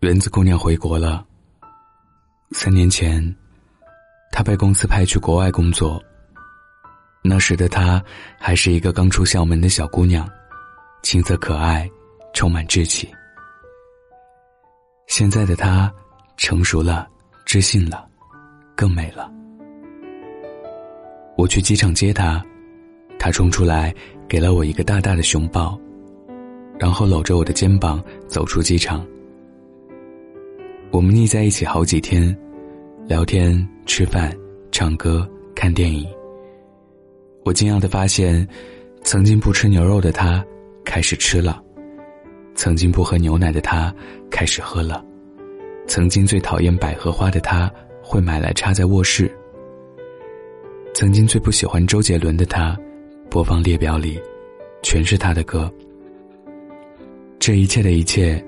园子姑娘回国了。三年前，她被公司派去国外工作。那时的她还是一个刚出校门的小姑娘，青涩可爱，充满志气。现在的她成熟了，知性了，更美了。我去机场接她，她冲出来给了我一个大大的熊抱，然后搂着我的肩膀走出机场。我们腻在一起好几天，聊天、吃饭、唱歌、看电影。我惊讶的发现，曾经不吃牛肉的他开始吃了；曾经不喝牛奶的他开始喝了；曾经最讨厌百合花的他会买来插在卧室；曾经最不喜欢周杰伦的他，播放列表里全是他的歌。这一切的一切，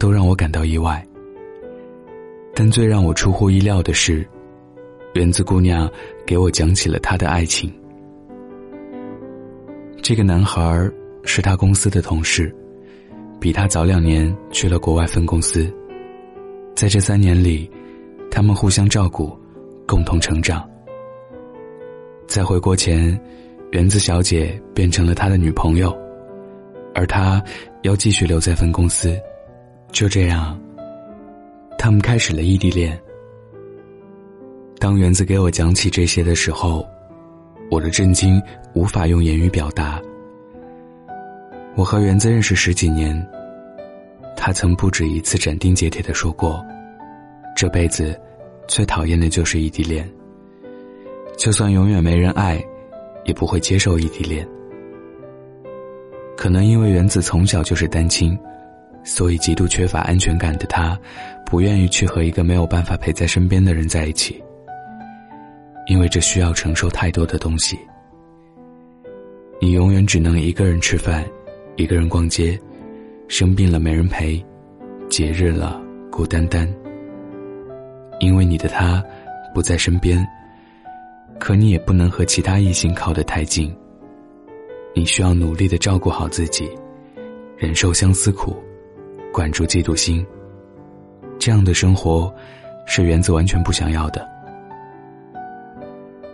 都让我感到意外。但最让我出乎意料的是，园子姑娘给我讲起了她的爱情。这个男孩是他公司的同事，比他早两年去了国外分公司。在这三年里，他们互相照顾，共同成长。在回国前，园子小姐变成了他的女朋友，而他要继续留在分公司。就这样。他们开始了异地恋。当园子给我讲起这些的时候，我的震惊无法用言语表达。我和园子认识十几年，他曾不止一次斩钉截铁的说过，这辈子最讨厌的就是异地恋。就算永远没人爱，也不会接受异地恋。可能因为园子从小就是单亲。所以，极度缺乏安全感的他，不愿意去和一个没有办法陪在身边的人在一起，因为这需要承受太多的东西。你永远只能一个人吃饭，一个人逛街，生病了没人陪，节日了孤单单。因为你的他不在身边，可你也不能和其他异性靠得太近。你需要努力的照顾好自己，忍受相思苦。管住嫉妒心，这样的生活是园子完全不想要的。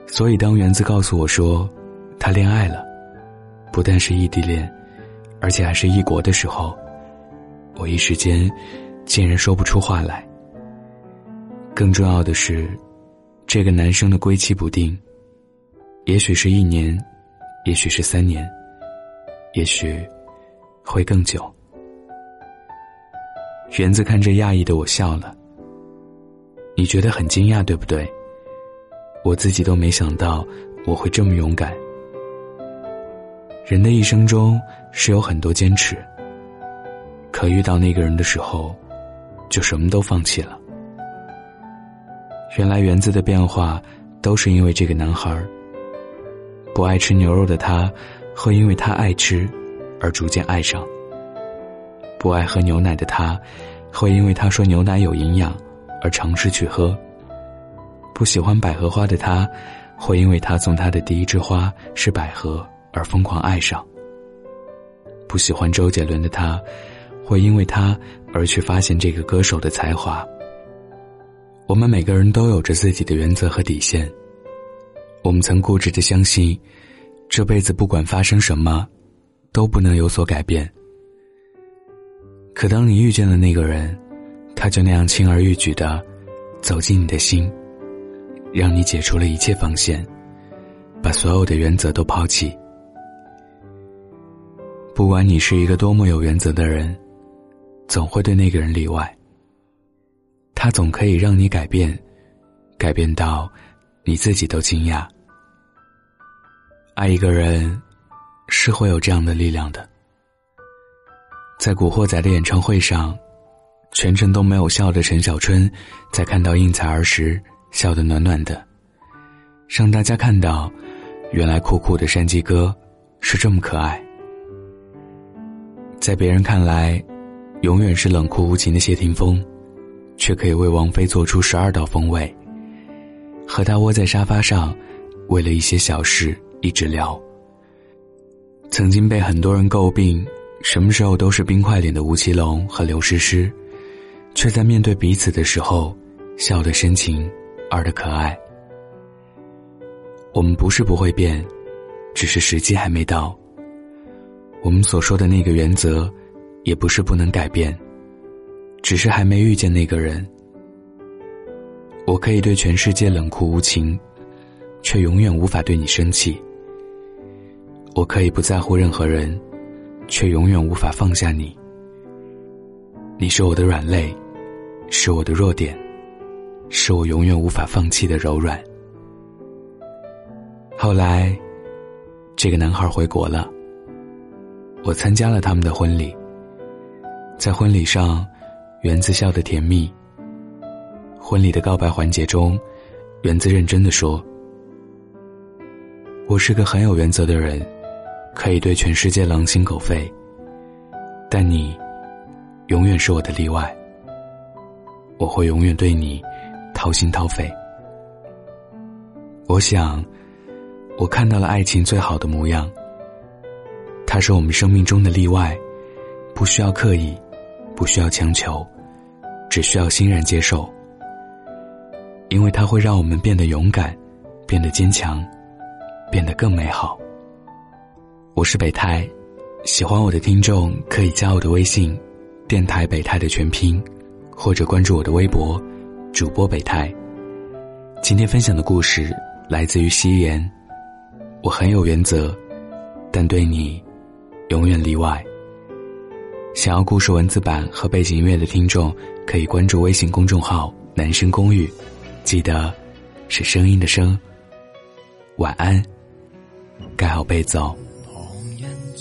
所以，当园子告诉我说他恋爱了，不但是异地恋，而且还是异国的时候，我一时间竟然说不出话来。更重要的是，这个男生的归期不定，也许是一年，也许是三年，也许会更久。园子看着讶异的我笑了。你觉得很惊讶，对不对？我自己都没想到我会这么勇敢。人的一生中是有很多坚持，可遇到那个人的时候，就什么都放弃了。原来园子的变化都是因为这个男孩不爱吃牛肉的他，会因为他爱吃而逐渐爱上。不爱喝牛奶的他，会因为他说牛奶有营养而尝试去喝；不喜欢百合花的他，会因为他送他的第一枝花是百合而疯狂爱上；不喜欢周杰伦的他，会因为他而去发现这个歌手的才华。我们每个人都有着自己的原则和底线，我们曾固执的相信，这辈子不管发生什么，都不能有所改变。可当你遇见了那个人，他就那样轻而易举的走进你的心，让你解除了一切防线，把所有的原则都抛弃。不管你是一个多么有原则的人，总会对那个人例外。他总可以让你改变，改变到你自己都惊讶。爱一个人，是会有这样的力量的。在《古惑仔》的演唱会上，全程都没有笑的陈小春，在看到应采儿时笑得暖暖的，让大家看到，原来酷酷的山鸡哥是这么可爱。在别人看来，永远是冷酷无情的谢霆锋，却可以为王菲做出十二道风味。和他窝在沙发上，为了一些小事一直聊。曾经被很多人诟病。什么时候都是冰块脸的吴奇隆和刘诗诗，却在面对彼此的时候，笑得深情，而的可爱。我们不是不会变，只是时机还没到。我们所说的那个原则，也不是不能改变，只是还没遇见那个人。我可以对全世界冷酷无情，却永远无法对你生气。我可以不在乎任何人，却永远无法放下你。你是我的软肋，是我的弱点，是我永远无法放弃的柔软。后来，这个男孩回国了。我参加了他们的婚礼。在婚礼上，园子笑得甜蜜。婚礼的告白环节中，园子认真的说：“我是个很有原则的人，可以对全世界狼心狗肺，但你。”永远是我的例外。我会永远对你掏心掏肺。我想，我看到了爱情最好的模样。它是我们生命中的例外，不需要刻意，不需要强求，只需要欣然接受。因为它会让我们变得勇敢，变得坚强，变得更美好。我是北太，喜欢我的听众可以加我的微信。电台北泰的全拼，或者关注我的微博，主播北泰。今天分享的故事来自于夕颜。我很有原则，但对你，永远例外。想要故事文字版和背景音乐的听众，可以关注微信公众号“男生公寓”，记得是声音的声。晚安，盖好被子哦。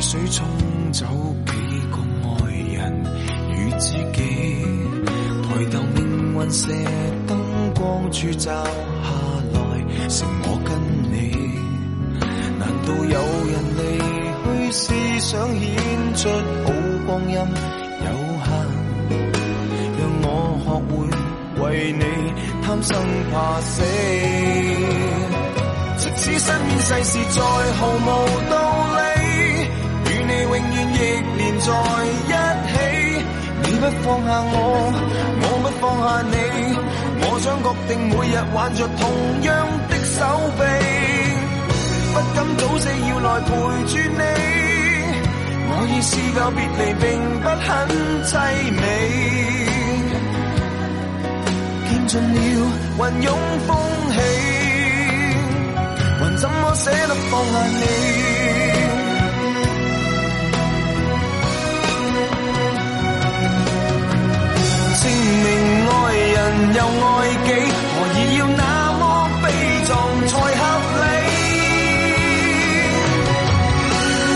水冲走几个爱人与知己，抬头命运射灯光柱照下来，剩我跟你。难道有人离去是想显出好光阴有限？让我学会为你贪生怕死，使身边世事再毫无道理。与你永远亦连在一起，你不放下我，我不放下你。我想确定每日挽着同样的手臂，不敢早死要来陪住你。我已试够别离，并不很凄美。见尽了云涌风舍得放下你？证明爱人又爱己，何以要那么悲壮才合理？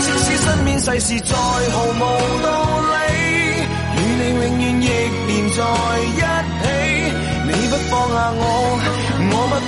即使身边世事再毫无道理，与你永远亦连在一起。你不放下我，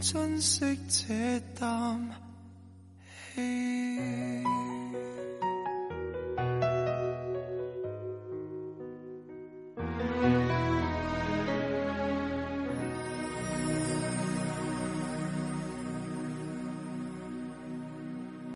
珍惜这啖气。